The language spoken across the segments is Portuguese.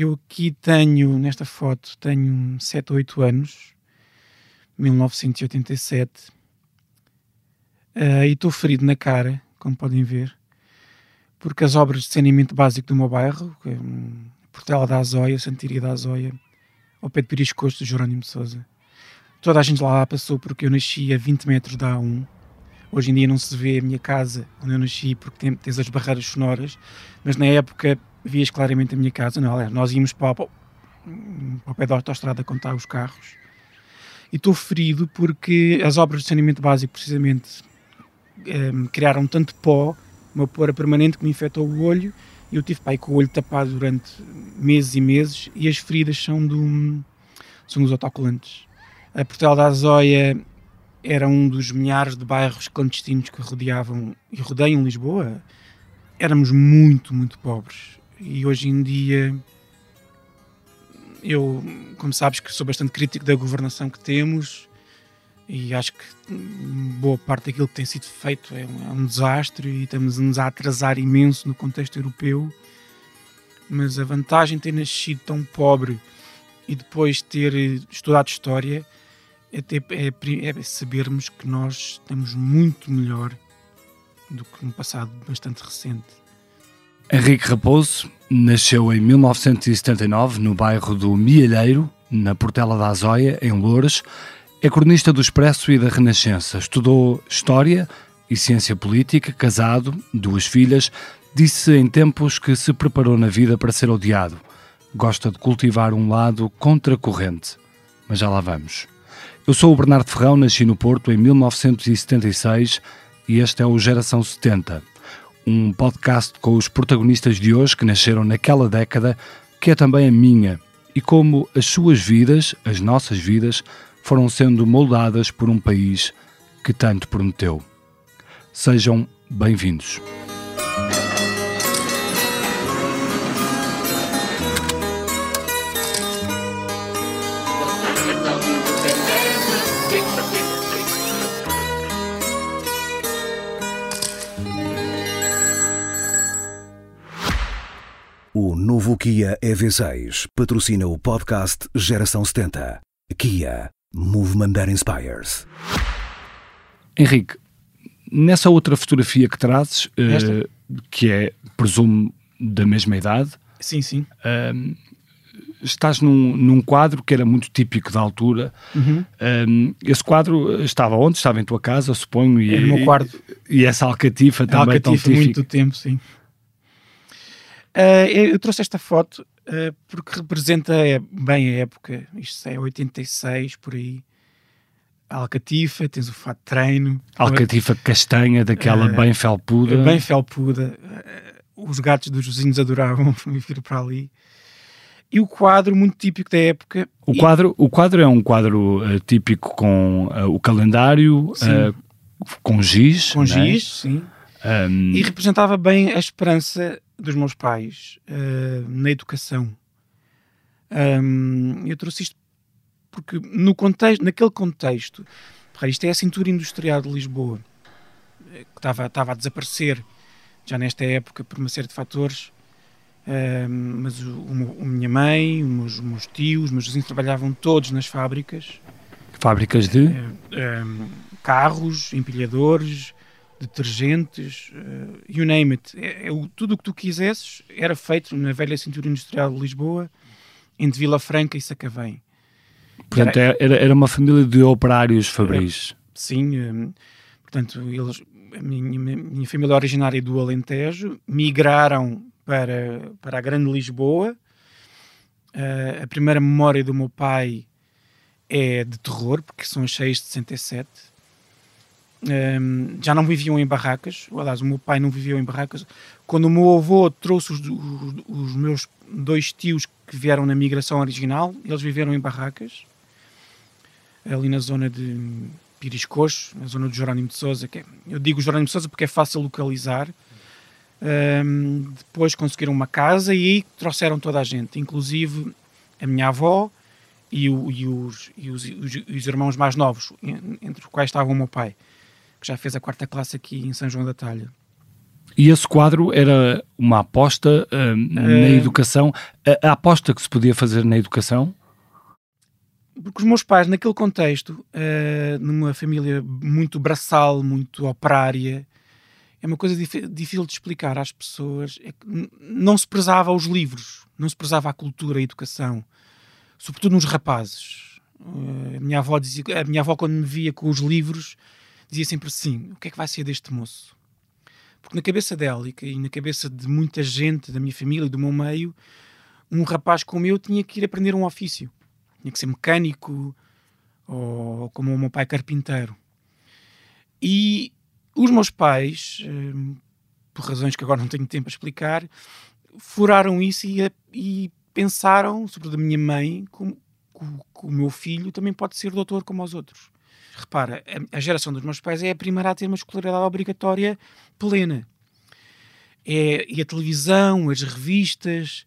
Eu aqui tenho, nesta foto, tenho 7 ou 8 anos, 1987, uh, e estou ferido na cara, como podem ver, porque as obras de saneamento básico do meu bairro, um, Portela da Azóia, Santiria da Azóia, ao pé de Piriscosto, Jerónimo de Souza, toda a gente lá passou porque eu nasci a 20 metros da A1. Hoje em dia não se vê a minha casa onde eu nasci porque tem, tens as barreiras sonoras, mas na época vias claramente a minha casa. Não, aliás, nós íamos para, para, o pé da autostrada contar os carros. E estou ferido porque as obras de saneamento básico, precisamente, um, criaram tanto pó, uma pora permanente que me infectou o olho e eu tive pai com o olho tapado durante meses e meses e as feridas são, do, são dos autocolantes. A Portela da Azóia era um dos milhares de bairros clandestinos que rodeavam e rodeiam Lisboa. Éramos muito, muito pobres. E hoje em dia, eu, como sabes, que sou bastante crítico da governação que temos e acho que boa parte daquilo que tem sido feito é um, é um desastre e estamos a atrasar imenso no contexto europeu. Mas a vantagem de ter nascido tão pobre e depois ter estudado História é, ter, é, é sabermos que nós estamos muito melhor do que no passado bastante recente. Henrique Raposo nasceu em 1979 no bairro do Mielheiro, na Portela da Azóia, em Loures. É cronista do Expresso e da Renascença. Estudou História e Ciência Política, casado, duas filhas. Disse em tempos que se preparou na vida para ser odiado. Gosta de cultivar um lado contracorrente. Mas já lá vamos. Eu sou o Bernardo Ferrão, nasci no Porto em 1976 e este é o Geração 70, um podcast com os protagonistas de hoje que nasceram naquela década, que é também a minha, e como as suas vidas, as nossas vidas, foram sendo moldadas por um país que tanto prometeu. Sejam bem-vindos. O novo Kia EV6 patrocina o podcast Geração 70. Kia. Movement that inspires. Henrique, nessa outra fotografia que trazes, uh, que é, presumo, da mesma idade. Sim, sim. Uh, estás num, num, quadro que era muito típico da altura. Uhum. Um, esse quadro estava onde? Estava em tua casa, suponho. E, é no meu quarto. E, e essa alcatifa também. Alcatifa, muito tempo, sim. Uh, eu trouxe esta foto uh, porque representa é, bem a época, isto é 86 por aí. Alcatifa, tens o fato de treino. Alcatifa castanha, daquela uh, bem felpuda. Bem felpuda. os gatos dos vizinhos adoravam vir para ali. E o quadro muito típico da época. O, e... quadro, o quadro é um quadro típico com o calendário, com giz. Com é? giz, sim. Um... E representava bem a esperança dos meus pais uh, na educação. Um, eu trouxe isto porque no contexto, naquele contexto, isto é a cintura industrial de Lisboa, eh, que estava, estava a desaparecer já nesta época por uma série de fatores. Um, mas o, o, a minha mãe, os meus, meus tios, os meus vizinhos trabalhavam todos nas fábricas. Fábricas de? Um, carros, empilhadores, detergentes, uh, you name it. É, é, tudo o que tu quisesses era feito na velha cintura industrial de Lisboa, entre Vila Franca e Sacavém. Portanto, era, era, era uma família de operários fabris. sim, um, portanto, eles, a minha, minha família originária do Alentejo migraram para, para a Grande Lisboa. Uh, a primeira memória do meu pai é de terror, porque são as 6 de 67 um, já não viviam em barracas, aliás, o meu pai não vivia em barracas. Quando o meu avô trouxe os, os, os, meus dois tios que vieram na migração original, eles viveram em barracas, ali na zona de Piriscocho, na zona do Jerónimo de Souza. É, eu digo Jerónimo de Souza porque é fácil localizar. Um, depois conseguiram uma casa e aí trouxeram toda a gente, inclusive a minha avó e, o, e, os, e os, os, irmãos mais novos, entre os quais estava o meu pai que já fez a quarta classe aqui em São João da Talha. E esse quadro era uma aposta uh, na educação, a, a, aposta que se podia fazer na educação? Porque os meus pais, naquele contexto, uh, numa família muito braçal, muito operária, é uma coisa dif difícil de explicar às pessoas. É não se prezava os livros, não se prezava a cultura, a educação, sobretudo nos rapazes. Uh, a minha avó dizia, a minha avó quando me via com os livros dizia sempre assim: o que é que vai ser deste moço? Porque na cabeça dela e na cabeça de muita gente da minha família e do meu meio, um rapaz como eu tinha que ir aprender um ofício. Tinha que ser mecânico ou como o meu pai carpinteiro. E os meus pais, hum, por razões que agora não tenho tempo a explicar, furaram isso e, e pensaram, sobretudo a minha mãe, que o meu filho também pode ser doutor como os outros. Repara, a, geração dos meus pais é a primeira a ter uma escolaridade obrigatória plena. É, e a televisão, as revistas,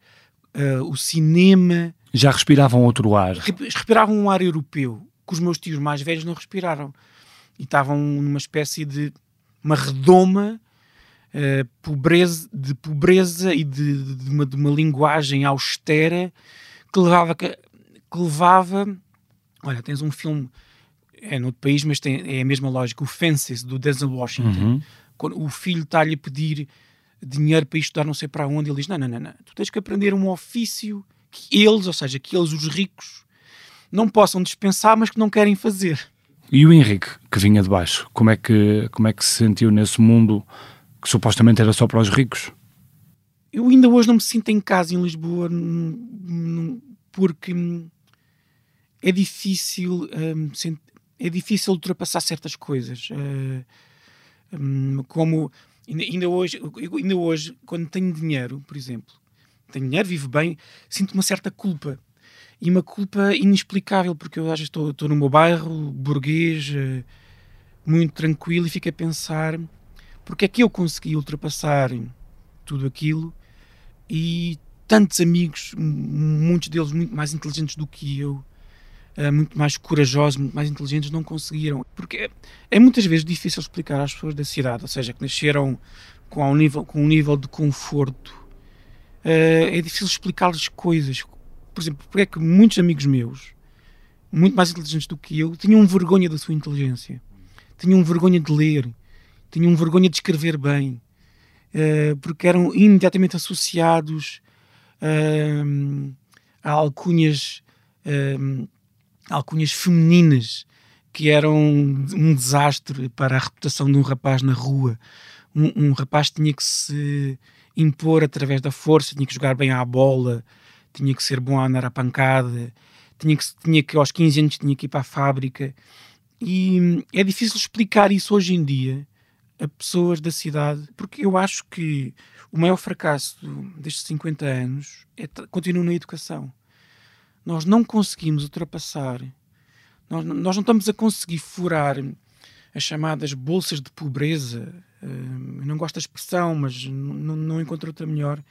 uh, o cinema. Já respiravam outro ar. Respiravam um ar europeu, que os meus tios mais velhos não respiraram. E estavam numa espécie de uma redoma uh, pobreza, de pobreza e de, de, uma, de uma linguagem austera que levava, que, que levava. Olha, tens um filme é no país, mas tem, é a mesma lógica. O Fences, do Denzel Washington. Uhum. Quando o filho está-lhe a pedir dinheiro para estudar não sei para onde, ele diz, não, não, não, não. Tu tens que aprender um ofício que eles, ou seja, que eles, os ricos, não possam dispensar, mas que não querem fazer. E o Henrique, que vinha de baixo, como é que, como é que se sentiu nesse mundo que supostamente era só para os ricos? Eu ainda hoje não me sinto em casa em Lisboa porque é difícil um, é difícil ultrapassar certas coisas. Eh, um, como ainda hoje, ainda hoje, quando tenho dinheiro, por exemplo, tenho dinheiro, vivo bem, sinto uma certa culpa. E uma culpa inexplicável, porque eu às estou, estou no meu bairro, burguês, uh, muito tranquilo, e fico a pensar porque é que eu consegui ultrapassar tudo aquilo e tantos amigos, muitos deles muito mais inteligentes do que eu, muito mais corajosos, muito mais inteligentes, não conseguiram. Porque é, é, muitas vezes difícil explicar às pessoas da cidade, ou seja, que nasceram com um nível, com um nível de conforto, uh, é difícil explicar-lhes coisas. Por exemplo, porque é que muitos amigos meus, muito mais inteligentes do que eu, tinham vergonha da sua inteligência, tinham vergonha de ler, tinham vergonha de escrever bem, uh, porque eram imediatamente associados a alcunhas alcunhas femininas que eram um desastre para a reputação de um rapaz na rua. Um, um, rapaz tinha que se impor através da força, tinha que jogar bem à bola, tinha que ser bom a andar à pancada, tinha que, tinha que aos 15 anos tinha que ir para a fábrica. E é difícil explicar isso hoje em dia a pessoas da cidade, porque eu acho que o maior fracasso destes 50 anos é, continua na educação nós não conseguimos ultrapassar, nós, nós não estamos a conseguir furar as chamadas bolsas de pobreza. Uh, eu não gosto da expressão, mas não, não encontro outra melhor.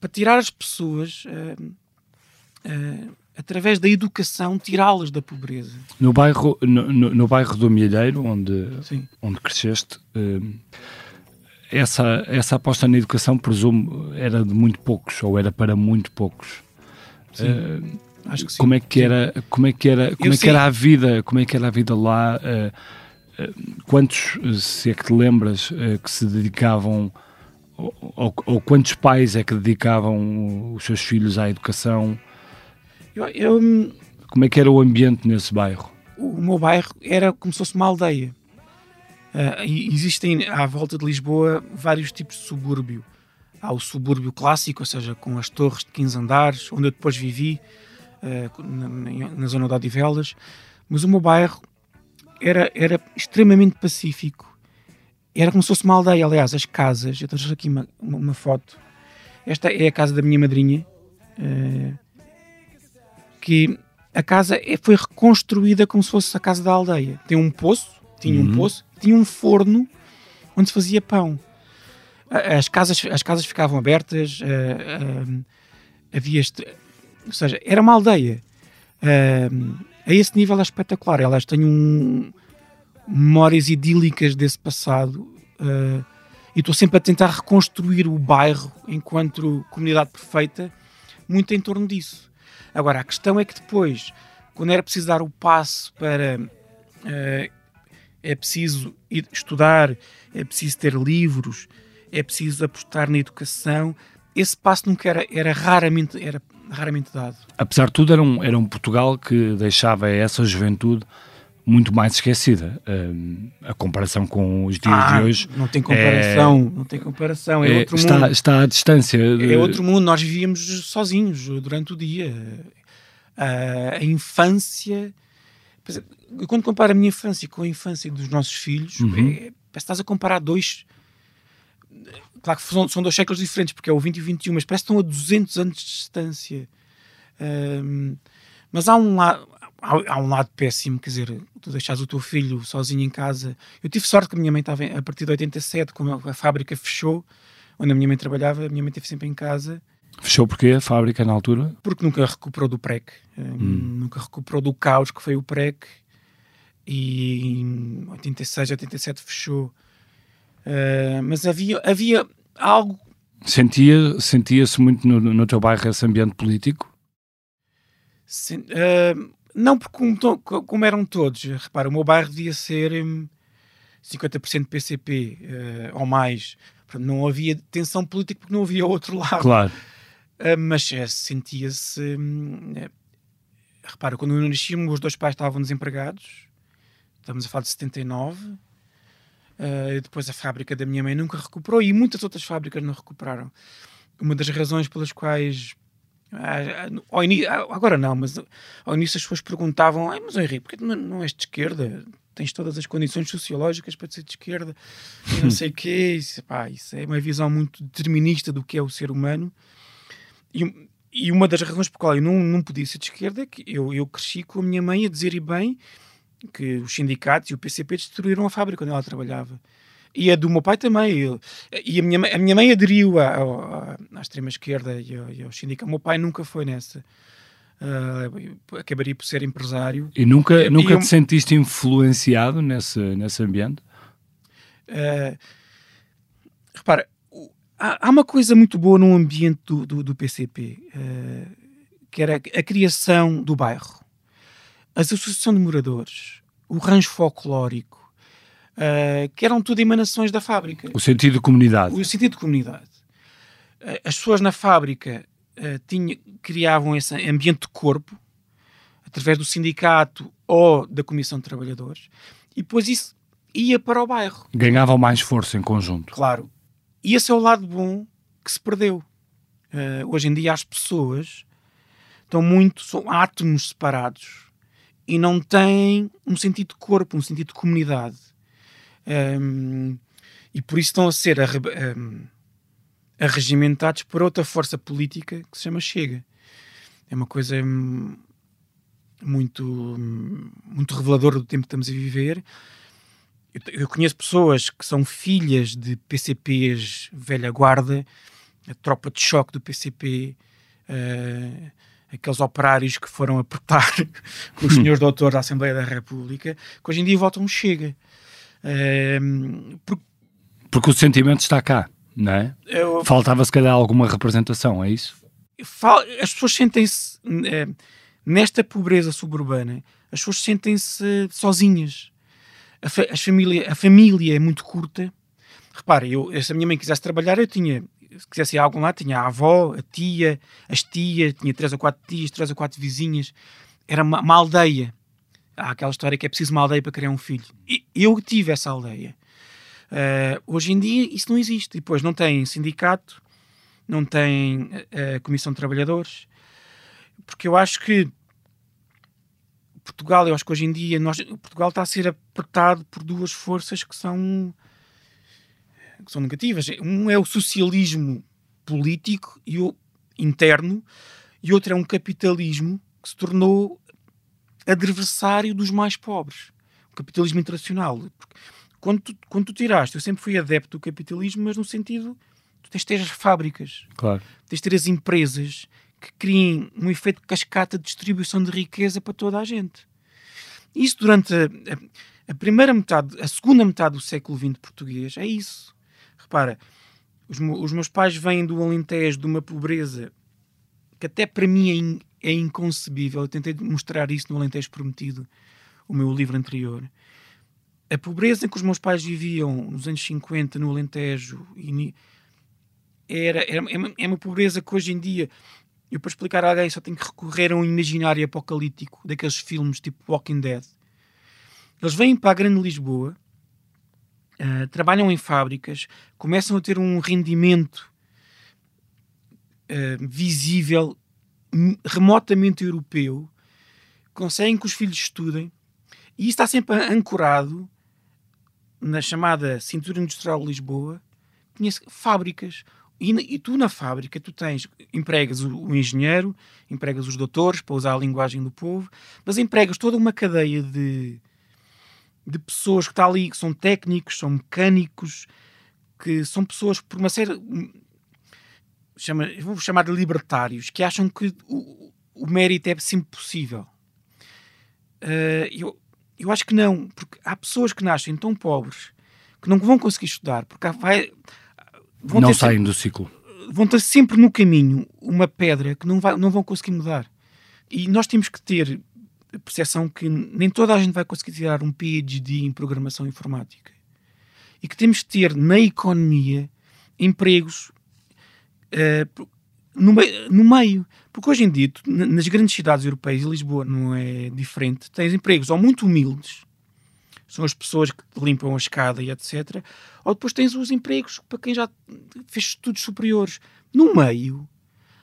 Para tirar as pessoas, uh, uh, através da educação, tirá-las da pobreza. No bairro, no, no, no bairro do Milheiro, onde, onde cresceste, essa, essa aposta na educação, presumo, era de muito poucos, ou era para muito poucos. Uh, acho que sim. Como é que era, como é que era, como é que era a vida, como é que era a vida lá? Uh, uh, quantos, se é que te lembras, que se dedicavam ou, ou, ou, quantos pais é que dedicavam os seus filhos à educação? Eu, eu, como é que era o ambiente nesse bairro? O meu bairro era como se fosse uma aldeia. Uh, existem à volta de Lisboa vários tipos de subúrbio. Há o subúrbio clássico, ou seja, com as torres de 15 andares, onde eu depois vivi, uh, na, na, zona de Odivelas. Mas o meu bairro era, era extremamente pacífico. Era como se fosse uma aldeia. Aliás, as casas, eu trouxe aqui uma, uma, uma foto. Esta é a casa da minha madrinha, uh, que a casa é, foi reconstruída como se fosse a casa da aldeia. Tem um poço, tinha uhum. um poço, tinha um forno onde se fazia pão as casas, as casas ficavam abertas, uh, uh, havia este, ou seja, era uma aldeia. Uh, a esse nível é espetacular. Elas têm um, memórias idílicas desse passado. e estou sempre a tentar reconstruir o bairro enquanto comunidade perfeita, muito em torno disso. Agora, a questão é que depois, quando era preciso dar o passo para é preciso estudar, é preciso ter livros, é preciso apostar na educação, esse passo nunca era, era raramente era raramente dado. Apesar de tudo, era um, era um Portugal que deixava essa juventude muito mais esquecida. Um, a comparação com os dias ah, de hoje. Não tem comparação, é, não tem comparação. É, é outro está, mundo. Está à distância. De... É outro mundo. Nós vivíamos sozinhos durante o dia. A, a infância. Quando comparo a minha infância com a infância dos nossos filhos, uhum. é, parece que estás a comparar dois. Claro que são, são dois séculos diferentes, porque é o 20 e o 21, mas parece que estão a 200 anos de distância. Um, mas há um lado há, há, um lado péssimo, quer dizer, tu deixas o teu filho sozinho em casa. Eu tive sorte que a minha mãe estava a partir de 87, quando a fábrica fechou, onde a minha mãe trabalhava, a minha mãe esteve sempre em casa. Fechou porque a fábrica na altura? Porque nunca recuperou do PREC, hum. nunca recuperou do caos que foi o PREC e em 86, 87 fechou. Uh, mas havia, havia algo. Sentia-se sentia muito no, no teu bairro esse ambiente político? Sen, uh, não, porque como, como, eram todos, repara, o meu bairro devia ser hum, 50% PCP uh, ou mais. Não havia tensão política porque não havia outro lado. Claro. Uh, mas sentia-se. Hum, repara, quando eu nasci, os dois pais estavam desempregados. Estamos a falar de 79. Uh, depois a fábrica da minha mãe nunca recuperou e muitas outras fábricas não recuperaram. Uma das razões pelas quais ah, ao início, ah, agora não, mas ao início as pessoas perguntavam: mas Henrique, porquê não, não és de esquerda? Tens todas as condições sociológicas para ser de esquerda e não sei o quê. Isso, pá, isso é uma visão muito determinista do que é o ser humano. E, e uma das razões por qual eu não, não podia ser de esquerda é que eu, eu cresci com a minha mãe a dizer e bem que os sindicatos e o PCP destruíram a fábrica onde ela trabalhava e a do meu pai também. E a minha, a minha mãe aderiu à, à, à extrema-esquerda e, ao, ao sindicato. O meu pai nunca foi nessa. Uh, acabaria por ser empresário. E nunca, nunca e te eu, sentiste influenciado nesse, nesse ambiente? Uh, repara, há, há, uma coisa muito boa no ambiente do, do, do PCP, uh, ah, que era a criação do bairro, as associações de moradores, o rancho folclórico, uh, que eram tudo emanações da fábrica. O sentido de comunidade. O sentido de comunidade. Uh, as pessoas na fábrica uh, tinha, criavam esse ambiente de corpo, através do sindicato ou da comissão de trabalhadores, e depois isso ia para o bairro. Ganhavam mais força em conjunto. Claro. E esse é o lado bom que se perdeu. hoje em dia as pessoas estão muito, são átomos separados e não têm um sentido de corpo, um sentido de comunidade. Um, e por isso estão a ser arregimentados por outra força política que se chama Chega. É uma coisa hum, muito, hum, muito reveladora do tempo que estamos a viver. Eu, eu conheço pessoas que são filhas de PCPs velha guarda, a tropa de choque do PCP, uh, aqueles operários que foram apertar com os senhores doutores da Assembleia da República, que hoje em dia votam Chega. Ehm, porque, porque o sentimento está cá, não é? Eu, Faltava se calhar alguma representação, é isso? As pessoas sentem-se é, nesta pobreza suburbana, as pessoas sentem-se sozinhas. A, fa família, a família é muito curta. Repare, eu, se a minha mãe quisesse trabalhar, eu tinha, se quisesse ir a algum lado, tinha a avó, a tia, as tias, tinha três ou quatro tias, três ou quatro vizinhas. Era uma, uma aldeia há aquela história que é preciso uma aldeia para criar um filho. E eu tive essa aldeia. Uh, hoje em dia isso não existe. E depois não tem sindicato, não tem uh, comissão de trabalhadores, porque eu acho que Portugal, eu acho que hoje em dia nós, Portugal está a ser apertado por duas forças que são que são negativas. Um é o socialismo político e o interno e outro é um capitalismo que se tornou adversário dos mais pobres. O capitalismo internacional. Quando tu, quando tu tiraste, eu sempre fui adepto do capitalismo, mas no sentido, tu tens de ter as fábricas, claro. tens de ter as empresas que criem um efeito de cascata de distribuição de riqueza para toda a gente. Isso durante a, a, a primeira metade, a segunda metade do século XX português, é isso. Repara, os, os, meus pais vêm do Alentejo, de uma pobreza que até para mim é, é inconcebível. Eu tentei mostrar isso no Alentejo Prometido, o meu livro anterior. A pobreza que os meus pais viviam nos anos 50 no Alentejo era, era, é, é uma pobreza que hoje em dia eu para explicar a alguém só tenho que recorrer a um imaginário apocalíptico daqueles filmes tipo Walking Dead. Eles vêm para a Grande Lisboa, uh, trabalham em fábricas, começam a ter um rendimento uh, visível, remotamente europeu, conseguem que os filhos estudem, e isso está sempre ancorado na chamada Cintura Industrial de Lisboa, conhece fábricas. E, e, tu na fábrica, tu tens, empregas o, o, engenheiro, empregas os doutores, para usar a linguagem do povo, mas empregas toda uma cadeia de, de pessoas que está ali, que são técnicos, são mecânicos, que são pessoas por uma série... Chama, vou chamar de libertários, que acham que o, o mérito é sempre possível. Uh, eu, eu acho que não, porque há pessoas que nascem tão pobres que não vão conseguir estudar, porque vai, vão não saem sempre, do ciclo. Vão ter sempre no caminho uma pedra que não, vai, não vão conseguir mudar. E nós temos que ter percepção que nem toda a gente vai conseguir tirar um PhD em programação informática. E que temos que ter na economia empregos uh, no, no, meio. Porque hoje em dia, nas grandes cidades europeias, e Lisboa não é diferente, tens empregos ou muito humildes, são as pessoas que limpam a escada e etc. Ou depois tens os empregos para quem já fez estudos superiores. No meio,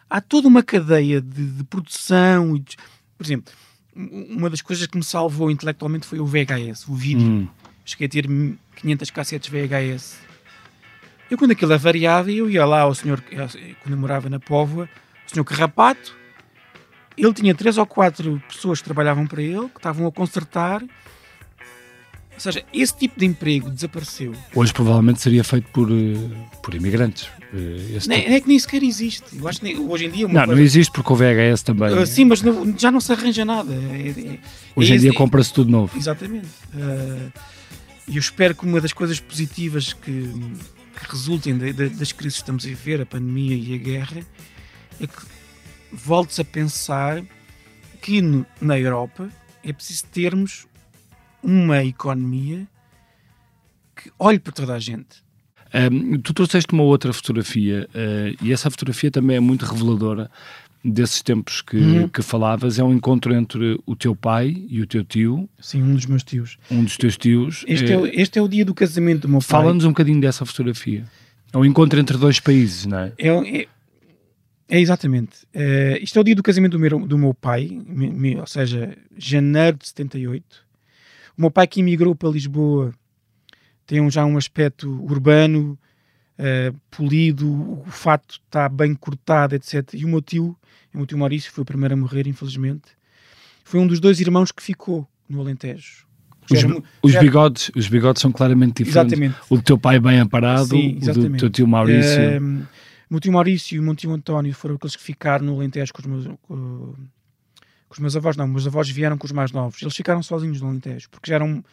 há toda uma cadeia de, de produção. De, por exemplo, uma das coisas que me salvou intelectualmente foi o VHS, o vídeo. Hum. Cheguei a ter 500 cassetes VHS. Eu, quando aquilo avariava, eu ia lá ao senhor, quando eu morava na Póvoa, o senhor Carrapato, ele tinha três ou quatro pessoas que trabalhavam para ele, que estavam a consertar ou seja, esse tipo de emprego desapareceu. Hoje provavelmente seria feito por, eh, por imigrantes. Eh, não, tipo. é que nem sequer existe. Eu acho que hoje em dia. não, coisa... não existe porque o VHS também. Uh, sim, mas não, já não se arranja nada. É, é, hoje é em dia compra-se tudo novo. Exatamente. E uh, eu espero que uma das coisas positivas que, que resultem de, de, das crises que estamos a viver, a pandemia e a guerra, é que voltes a pensar que no, na Europa é preciso termos uma economia que olhe para toda a gente. Um, tu trouxeste uma outra fotografia uh, e essa fotografia também é muito reveladora desses tempos que, uhum. que falavas. É um encontro entre o teu pai e o teu tio. Sim, um dos meus tios. Um dos teus tios. Este é, é, este é o dia do casamento do meu pai. Fala-nos um bocadinho dessa fotografia. É um encontro entre dois países, não é? É, é, é exatamente. Uh, isto é o dia do casamento do meu, do meu pai, ou seja, janeiro de 78. O meu pai que emigrou para Lisboa tem já um aspecto urbano, uh, polido, o fato está bem cortado, etc. E o meu tio, o meu tio Maurício, foi o primeiro a morrer, infelizmente, foi um dos dois irmãos que ficou no Alentejo. Os, os, bigodes, os bigodes são claramente diferentes. Exatamente. O do teu pai bem amparado, Sim, o do teu tio Maurício. Uh, o meu tio Maurício e o meu tio António foram aqueles que ficaram no Alentejo com os meus, com os meus avós não, meus avós vieram com os mais novos. Eles ficaram sozinhos no Alentejo, porque já eram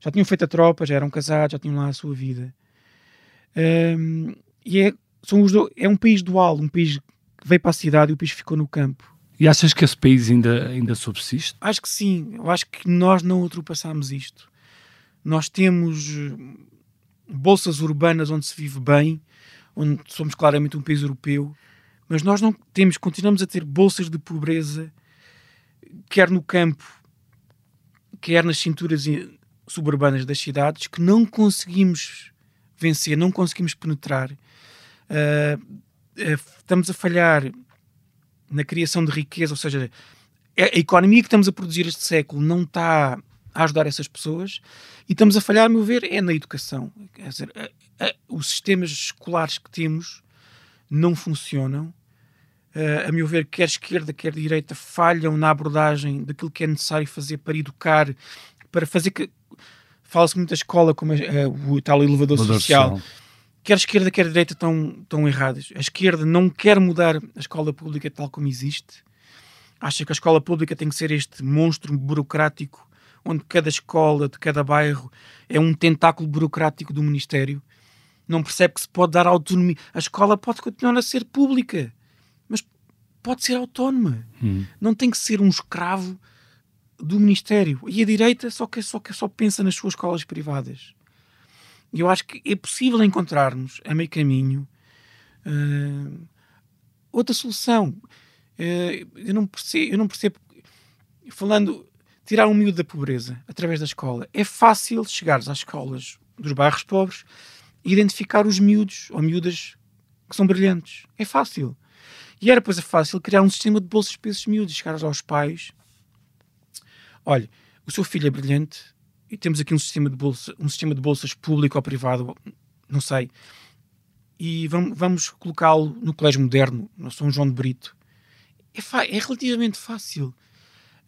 já tinham feito a tropa, já eram casados, já tinham lá a sua vida. Um, e é, são os do, é um país dual, um país que veio para a cidade e o país ficou no campo. E achas que esse país ainda, ainda subsiste? Acho que sim. Eu acho que nós não ultrapassamos isto. Nós temos bolsas urbanas onde se vive bem, onde somos claramente um país europeu, mas nós não temos, continuamos a ter bolsas de pobreza quer no campo, quer nas cinturas suburbanas das cidades, que não conseguimos vencer, não conseguimos penetrar. Uh, estamos a falhar na criação de riqueza, ou seja, a economia que estamos a produzir este século não está a ajudar essas pessoas e estamos a falhar, a meu ver, é na educação. Dizer, os sistemas escolares que temos não funcionam uh, a meu ver, quer esquerda, quer direita, falham na abordagem daquilo que é necessário fazer para educar, para fazer que. Fala-se muito da escola como uh, o tal elevador social. social. Quer esquerda, quer direita estão, estão erradas. A esquerda não quer mudar a escola pública tal como existe. Acha que a escola pública tem que ser este monstro burocrático onde cada escola de cada bairro é um tentáculo burocrático do Ministério não percebe que se pode dar autonomia. A escola pode continuar a ser pública, pode ser autónoma. Hum. Não tem que ser um escravo do Ministério. E a direita só que, só que só pensa nas suas escolas privadas. E eu acho que é possível encontrarmos a meio caminho uh, outra solução. Uh, eu, não percebo, eu não percebo, falando, tirar um miúdo da pobreza através da escola. É fácil chegares às escolas dos bairros pobres e identificar os miúdos ou miúdas que são brilhantes. É fácil. E era, pois, fácil criar um sistema de bolsas para esses miúdos, chegares aos pais. Olha, o seu filho é brilhante e temos aqui um sistema de bolsa, um sistema de bolsas público ou privado, não sei, e vamos, vamos colocá-lo no colégio moderno, no São João de Brito. É, é relativamente fácil.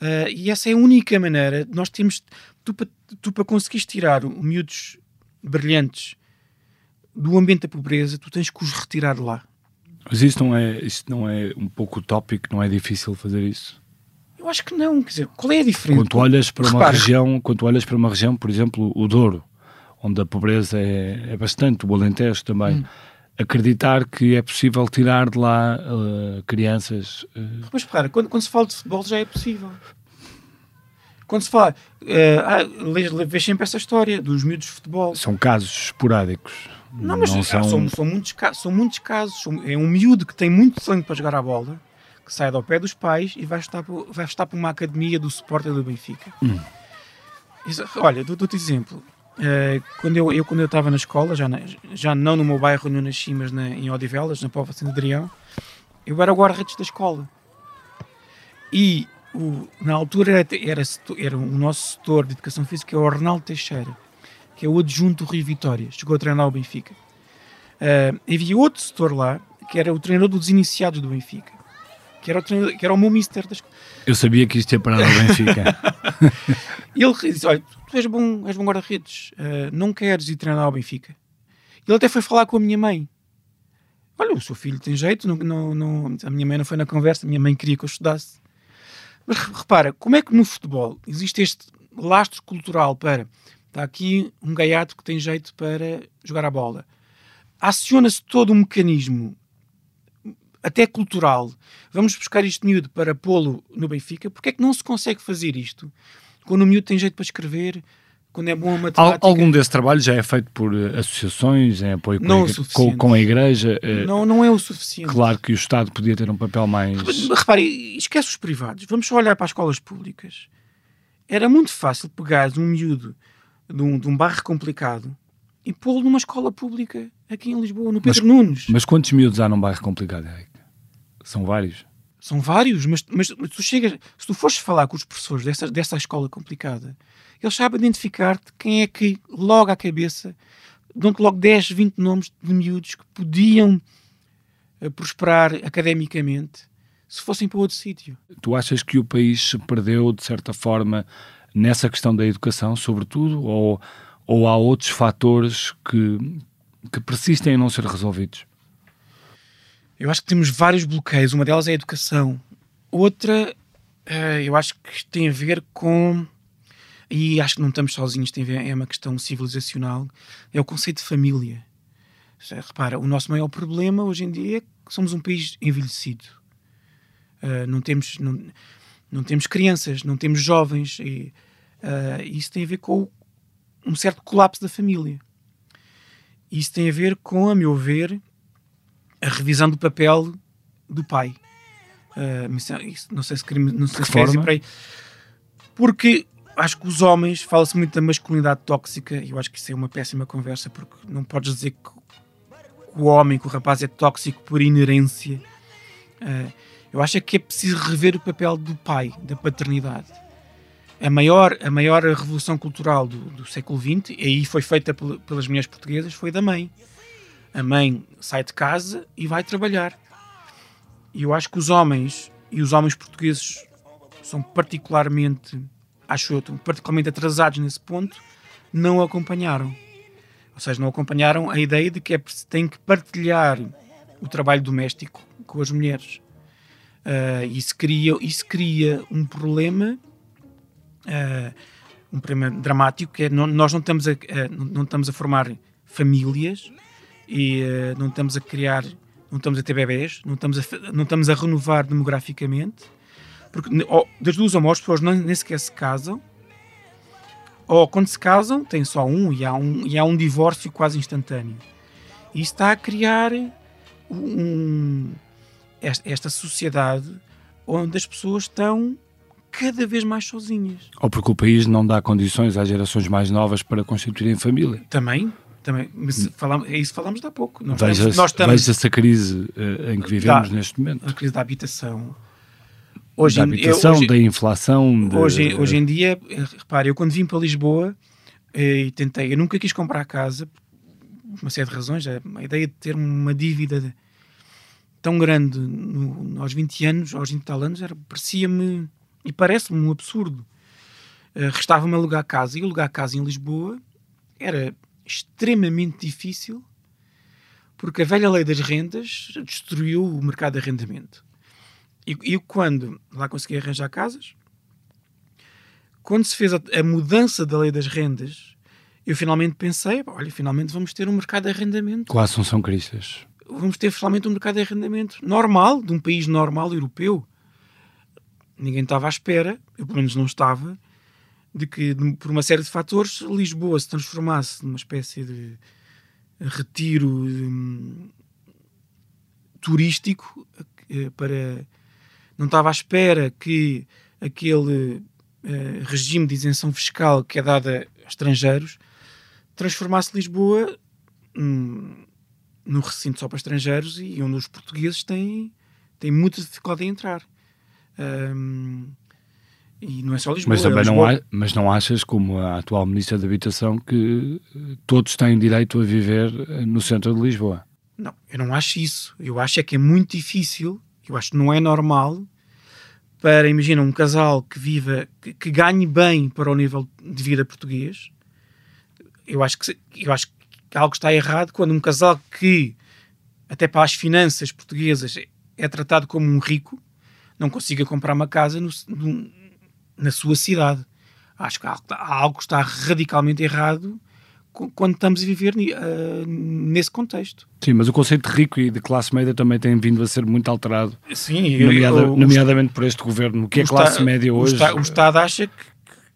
Uh, e essa é a única maneira. Nós temos. Tu, tu para conseguires tirar miúdos brilhantes do ambiente da pobreza, tu tens que os retirar lá. Mas isso não é, isso não é um pouco utópico? Não é difícil fazer isso? Eu acho que não. Quer dizer, qual é a diferença? Quando tu olhas para uma região, quando olhas para uma região, por exemplo, o Douro, onde a pobreza é, é bastante, o Alentejo também. Hum acreditar que é possível tirar de lá uh, crianças. Uh... Mas repara, quando, quando, se fala de futebol já é possível. Quando se fala, uh, ah, vês sempre essa história dos miúdos de futebol. São casos esporádicos. Não, mas não são... São, são, muitos, são muitos casos. É um miúdo que tem muito sangue para jogar a bola, que sai do pé dos pais e vai estar, vai estar para uma academia do Sporting do Benfica. Hum. Isso, olha, dou-te exemplo. Uh, quando eu, eu, quando eu estava na escola, já, na, já não no meu bairro eu nasci, mas na, em Odivelas, na Póvoa de Adrião, eu era o guarda-redes da escola. E o, na altura era, era, era, o nosso setor de educação física, é o Arnaldo Teixeira, que é o adjunto do Rio Vitória, chegou a treinar o Benfica. Uh, havia outro setor lá, que era o treinador dos iniciados do Benfica, que era o, que era o meu mister da escola. Eu sabia que isto ia parar no Benfica. ele disse: Olha, tu és bom, és bom guarda-redes, uh, não queres ir treinar ao Benfica? Ele até foi falar com a minha mãe. Olha, o seu filho tem jeito, não, não, não, a minha mãe não foi na conversa, a minha mãe queria que eu estudasse. Mas repara, como é que no futebol existe este lastro cultural para está aqui um gaiato que tem jeito para jogar a bola. Aciona-se todo um mecanismo até cultural. Vamos buscar este miúdo para pô-lo no Benfica. Porque é que não se consegue fazer isto quando o miúdo tem jeito para escrever, quando é bom a matemática? Algum desse trabalho já é feito por eh, associações, em apoio com, a, igreja, com, com a Igreja? Eh, não, não é o suficiente. Claro que o Estado podia ter um papel mais... Repare, esquece os privados. Vamos só olhar para as escolas públicas. Era muito fácil pegar um miúdo de um, de um bairro complicado e pô-lo numa escola pública aqui em Lisboa, no Pedro mas, Nunes. Mas quantos miúdos há num bairro complicado, Eric? São vários. São vários, mas, mas, tu chegas, se tu fores falar com os professores dessa, dessa escola complicada, eles sabem identificar-te quem é que logo à cabeça dão-te logo 10, 20 nomes de miúdos que podiam uh, prosperar academicamente se fossem para outro sítio. Tu achas que o país se perdeu, de certa forma, nessa questão da educação, sobretudo, ou, ou há outros fatores que, que persistem em não ser resolvidos? Eu acho que temos vários bloqueios. Uma delas é a educação. Outra, uh, eu acho que tem a ver com. E acho que não estamos sozinhos, tem a ver, é uma questão civilizacional. É o conceito de família. Repara, o nosso maior problema hoje em dia é que somos um país envelhecido. Uh, não, temos, não, não temos crianças, não temos jovens. E, uh, isso tem a ver com um certo colapso da família. Isso tem a ver com, a meu ver, a revisão do papel do pai. Uh, não sei se queremos, não sei se queres ir para aí. Porque acho que os homens, fala-se muito da masculinidade tóxica, e eu acho que isso é uma péssima conversa, porque não podes dizer que o homem, que o rapaz é tóxico por inerência. Uh, eu acho que é preciso rever o papel do pai, da paternidade. A maior, a maior revolução cultural do, do século XX, e aí foi feita pelas mulheres portuguesas, foi da mãe a mãe sai de casa e vai trabalhar. E eu acho que os homens, e os homens portugueses são particularmente, acho eu, particularmente atrasados nesse ponto, não acompanharam. Ou seja, não acompanharam a ideia de que é, tem que partilhar o trabalho doméstico com as mulheres. Uh, isso, cria, isso cria um problema, uh, um problema dramático, que é não, nós não estamos, a, uh, não estamos a formar famílias e uh, não estamos a criar, não estamos a ter bebés, não estamos a, não estamos a renovar demograficamente, porque das duas ou mais, as pessoas nem, nem sequer se casam, ou quando se casam, tem só um e há um, e há um divórcio quase instantâneo. E isso está a criar um, esta, esta sociedade onde as pessoas estão cada vez mais sozinhas. Ou porque o país não dá condições às gerações mais novas para constituírem família. Também, também. Mas falamos, é isso que falamos de há pouco. Nós veja, estamos, nós estamos, veja essa crise uh, em que vivemos da, neste momento. A crise da habitação. Hoje, da habitação, hoje, da inflação. De... Hoje, hoje em dia, eh, repare, eu quando vim para Lisboa eh, e tentei, eu nunca quis comprar casa, por uma série de razões, a ideia de ter uma dívida tão grande no, aos 20 anos, aos 20 tal anos, parecia-me e parece-me um absurdo. Uh, Restava-me alugar casa e alugar casa em Lisboa era extremamente difícil porque a velha lei das rendas destruiu o mercado de arrendamento. E, e quando lá consegui arranjar casas, quando se fez a, a, mudança da lei das rendas, eu finalmente pensei: olha, finalmente vamos ter um mercado de arrendamento. Com a Assunção Cristas. Vamos ter finalmente um mercado de arrendamento normal, de um país normal europeu. Ninguém estava à espera, eu pelo menos não estava, de que, por uma série de fatores, Lisboa se transformasse numa espécie de retiro hum, turístico eh, para não estava à espera que aquele uh, regime de isenção fiscal que é dado a estrangeiros transformasse Lisboa hum, num recinto só para estrangeiros e onde os portugueses têm, têm muita dificuldade em entrar. Um, e não é só Lisboa. Mas é também Lisboa. Não, há, mas não achas, como a atual Ministra da Habitação, que todos têm direito a viver eh, no centro de Lisboa? Não, eu não acho isso. Eu acho é que é muito difícil, eu acho que não é normal para, imagina, um casal que viva, que, que ganhe bem para o nível de vida português. Eu acho que, eu acho que algo está errado quando um casal que, até para as finanças portuguesas, é tratado como um rico, não consiga comprar uma casa no, no, na sua cidade. Acho que há, há, algo que está radicalmente errado quando estamos a viver uh, nesse contexto. Sim, mas o conceito de rico e de classe média também tem vindo a ser muito alterado. Sim, nomeada, eu, nomeadamente por este governo. O que é classe está, média hoje? O, está, o Estado acha que,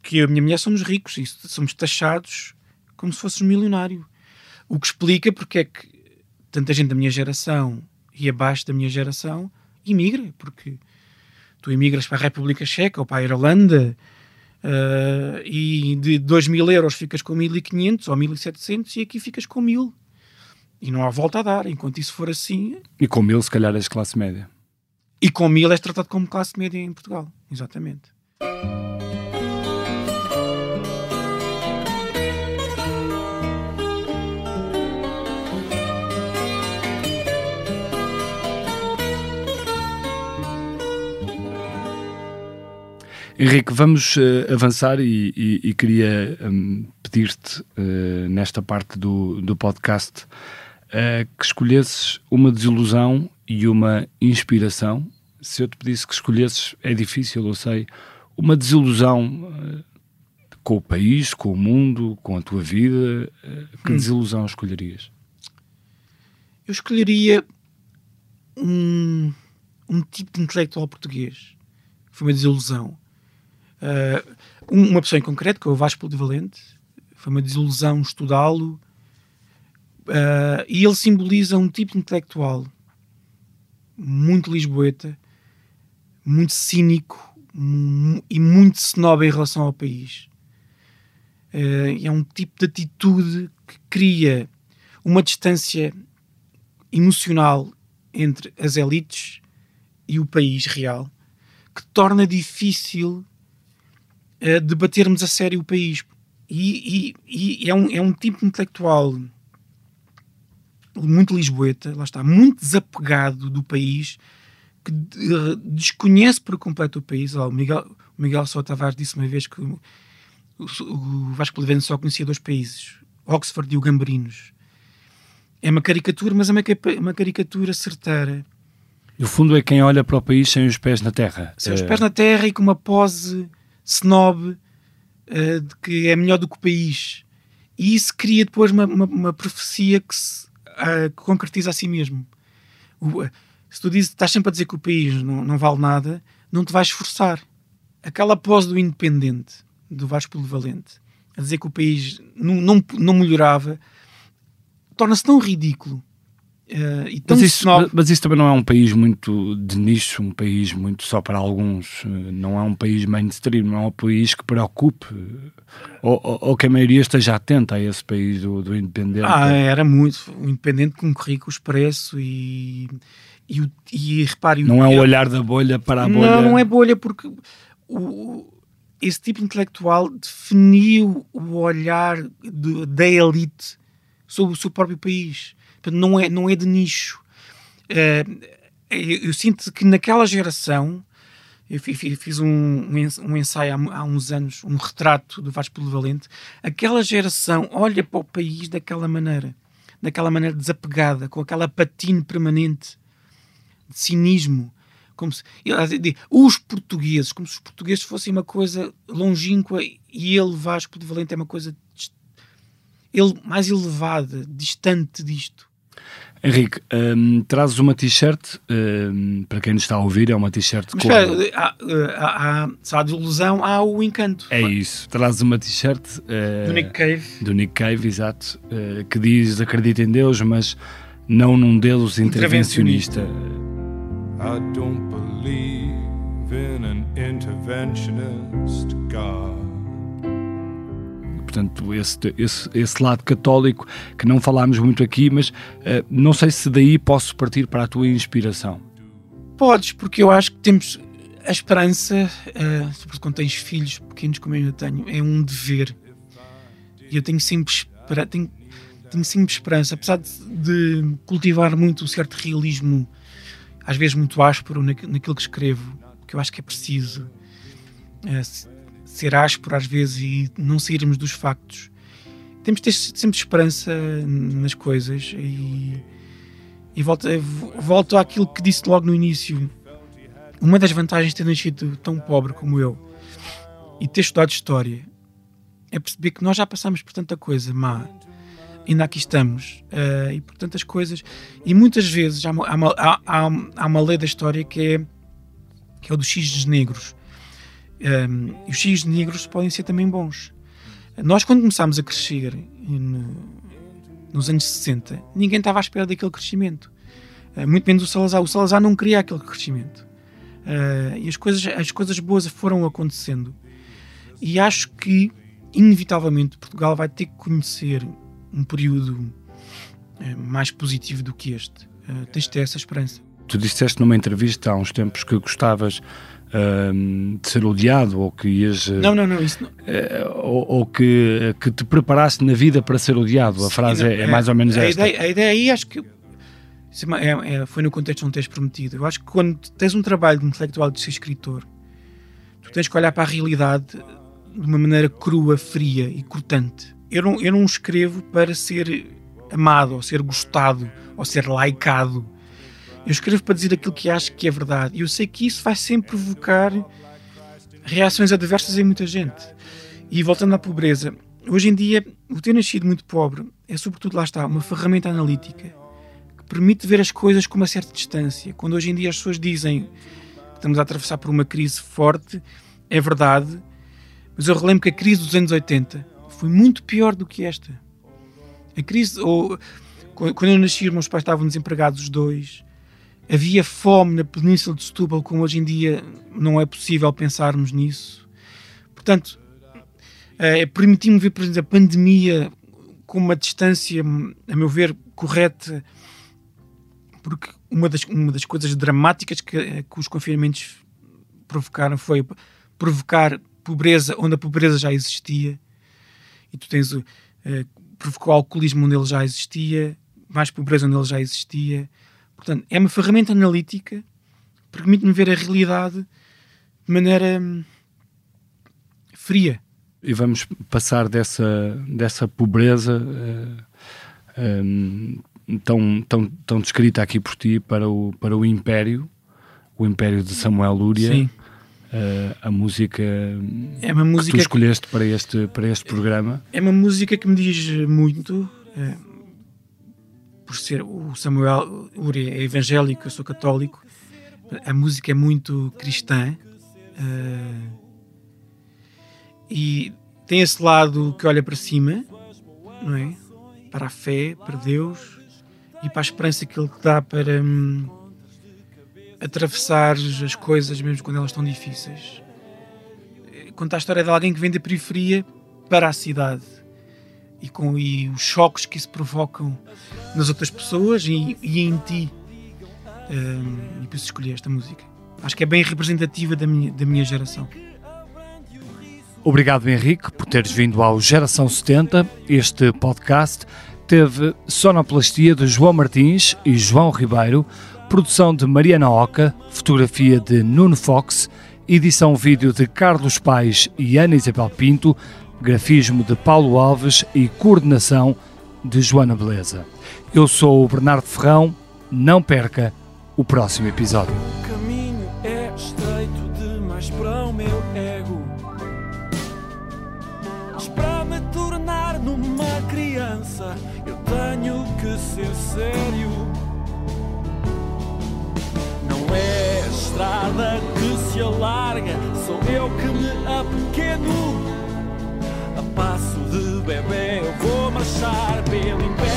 que a minha mulher somos ricos e somos taxados como se fôssemos milionário. O que explica porque é que tanta gente da minha geração e abaixo da minha geração imigra, porque tu imigras para a República Checa ou para a Irlanda uh, e de 2 mil euros ficas com 1.500 ou 1.700 e aqui ficas com 1.000. E não há volta a dar, enquanto isso for assim... E com 1.000 se calhar és classe média. E com 1.000 és tratado como classe média em Portugal, exatamente. Henrique, vamos uh, avançar e, e, e queria um, pedir-te, uh, nesta parte do, do podcast, uh, que escolhesses uma desilusão e uma inspiração. Se eu te pedisse que escolhesses, é difícil, eu sei, uma desilusão com o país, com o mundo, com a tua vida, que hum. desilusão escolherias? Eu escolheria um, um tipo de intelectual português. Foi uma desilusão Uh, uma pessoa em concreto, que é o Vasco Polivalente, foi uma desilusão estudá-lo, uh, e ele simboliza um tipo de intelectual muito lisboeta, muito cínico e muito snob em relação ao país. Uh, é um tipo de atitude que cria uma distância emocional entre as elites e o país real que torna difícil uh, debatermos a sério o país. E, e, e, é, um, é um tipo intelectual muito lisboeta, lá está, muito desapegado do país, que uh, desconhece por completo o país. o Miguel, o Miguel Sousa Tavares disse uma vez que o, o Vasco Polivense só conhecia dois países, Oxford e o Gambarinos. É uma caricatura, mas é uma, uma caricatura certeira. No fundo é quem olha para o país sem os pés na terra. Sem os pés na terra e com uma pose snob uh, de que é melhor do que o país. E isso cria depois uma, uma, uma profecia que se, uh, concretiza a si mesmo. O, uh, se tu dizes, estás sempre a dizer que o país não, não vale nada, não te vais esforçar. Aquela pose do independente, do Vasco Polivalente, a dizer que o país não, não, não melhorava, torna-se tão ridículo Uh, mas, isso, mas, isso, também não é um país muito de nicho, um país muito só para alguns, eh, não é um país mainstream, não é um país que preocupe ou, ou, ou que a maioria esteja atenta a esse país do, do independente. Ah, era muito. O independente concorria com o expresso e, e, e, e repare. Não é o olhar da bolha para a bolha. Não, não é bolha, porque o, esse tipo intelectual definiu o olhar de, da elite sobre o seu próprio país não é, não é de nicho. Uh, eu, eu, sinto que naquela geração, eu fiz um, um ensaio há, há, uns anos, um retrato do Vasco Polivalente, aquela geração olha para o país daquela maneira, daquela maneira desapegada, com aquela patina permanente de cinismo, como se, os portugueses, como se os portugueses fossem uma coisa longínqua e ele, Vasco Polivalente, é uma coisa ele, mais elevada, distante disto. Henrique, um, trazes uma t-shirt, um, para quem nos está a ouvir, é uma t-shirt com... Espera, há, há, há, se há desilusão, há o encanto. É isso, trazes uma t-shirt... Uh, do Nick Cave. Do Nick Cave, exato, uh, que diz acredita em Deus, mas não num Deus intervencionista. I don't believe in an interventionist God portanto, esse, esse, esse lado católico que não falámos muito aqui, mas uh, não sei se daí posso partir para a tua inspiração. Podes, porque eu acho que temos a esperança, uh, sobretudo quando tens filhos pequenos, como eu tenho, é um dever. E eu tenho sempre, espera, tenho, tenho sempre esperança, apesar de, de, cultivar muito um certo realismo, às vezes muito áspero naquilo que escrevo, que eu acho que é preciso. Uh, ser áspero às vezes e não sairmos dos factos. Temos de ter sempre esperança nas coisas e, e volto, volto àquilo que disse logo no início. Uma das vantagens de ter nascido tão pobre como eu e ter estudado História é perceber que nós já passamos por tanta coisa má, ainda aqui estamos, uh, e por tantas coisas, e muitas vezes há uma, há há, há uma lei da história que é, que é o dos x's negros. Um, e os X negros podem ser também bons. Nós, quando começámos a crescer no, nos anos 60, ninguém estava à espera daquele crescimento. Uh, muito menos o Salazar. O Salazar não queria aquele crescimento. Uh, e as coisas, as coisas boas foram acontecendo. E acho que, inevitavelmente, Portugal vai ter que conhecer um período uh, mais positivo do que este. Tens de ter essa esperança. Tu disseste numa entrevista há uns tempos que gostavas de ser odiado ou que ias. Não, não, não, isso não. Uh, ou, ou, que, que te preparaste na vida para ser odiado. A frase Sim, é, é, mais ou menos a esta. Ideia, a ideia aí acho que é, é, é, foi no contexto de um texto prometido. Eu acho que quando tens um trabalho de intelectual de ser escritor, tu tens que olhar para a realidade de uma maneira crua, fria e cortante. Eu não, eu não escrevo para ser amado, ou ser gostado, ou ser laicado eu escrevo para dizer aquilo que acho que é verdade. E eu sei que isso vai sempre provocar reações adversas em muita gente. E voltando à pobreza, hoje em dia, o ter nascido muito pobre é, sobretudo, lá está, uma ferramenta analítica que permite ver as coisas com uma certa distância. Quando hoje em dia as pessoas dizem que estamos a atravessar por uma crise forte, é verdade, mas eu relembro que a crise dos anos 80 foi muito pior do que esta. A crise, ou quando eu nasci, meus pais estavam desempregados os dois, Havia fome na Península de Setúbal, como hoje em dia não é possível pensarmos nisso. Portanto, é, permitiu-me ver, por exemplo, a pandemia com uma distância, a meu ver, correta, porque uma das, uma das coisas dramáticas que, que os confinamentos provocaram foi provocar pobreza onde a pobreza já existia. E tu tens. Eh, provocou alcoolismo onde ele já existia, mais pobreza onde ele já existia Portanto, é uma ferramenta analítica que permite-me ver a realidade de maneira hum, fria. E vamos passar dessa, dessa pobreza uh, um, tão, tão, tão descrita aqui por ti para o, para o Império, o Império de Samuel Lúria. Sim. Uh, a música, é uma música que tu escolheste que, para, este, para este programa. É uma música que me diz muito. Uh, por ser o Samuel Uri é evangélico, eu sou católico, a música é muito cristã uh, e tem esse lado que olha para cima, não é? Para a fé, para Deus e para a esperança que Ele dá para hum, atravessar as coisas mesmo quando elas estão difíceis. Conta a história de alguém que vem da periferia para a cidade e com e os choques que isso provocam nas outras pessoas e, e em ti. Um, e por isso escolhi esta música. Acho que é bem representativa da minha, da minha geração. Obrigado, Henrique, por teres vindo ao Geração 70. Este podcast teve sonoplastia de João Martins e João Ribeiro, produção de Mariana Oca, fotografia de Nuno Fox, edição vídeo de Carlos Pais e Ana Isabel Pinto, grafismo de Paulo Alves e coordenação de Joana Beleza. Eu sou o Bernardo Ferrão, não perca o próximo episódio. O caminho é estreito demais para o meu ego. Mas para me tornar numa criança, eu tenho que ser sério. Não é estrada que se alarga, sou eu que me apequeno passo de bebê eu vou marchar pelo império.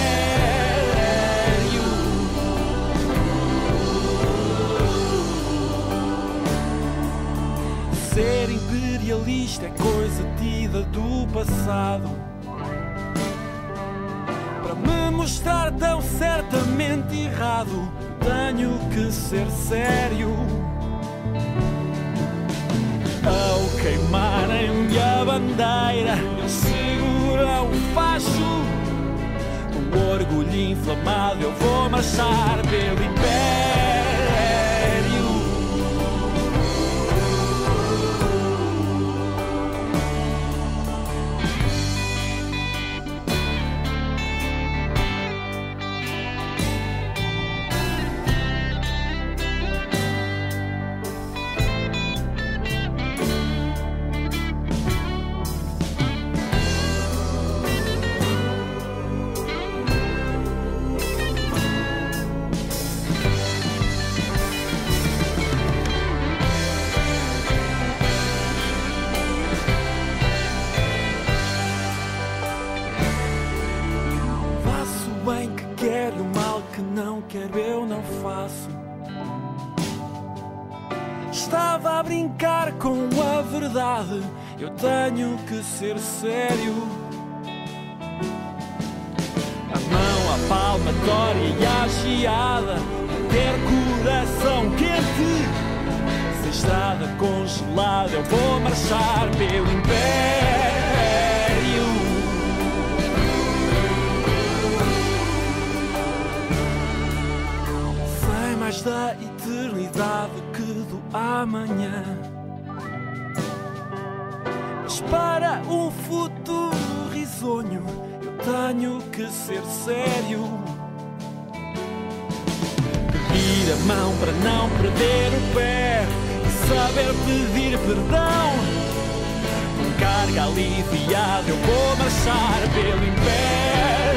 Ser imperialista é coisa tida do passado. Para me mostrar tão certamente errado, tenho que ser sério. Ao queimarem a bandeira, eu seguro o facho. Com orgulho inflamado, eu vou marchar pelo império. Eu tenho que ser sério. A mão, a palmatória e a geada, ter coração quente. Se estrada congelada, eu vou marchar pelo império. Sei mais da eternidade que do amanhã para um futuro risonho, eu tenho que ser sério. Pedir a mão para não perder o pé e saber pedir perdão. Com carga aliviada, eu vou marchar pelo império.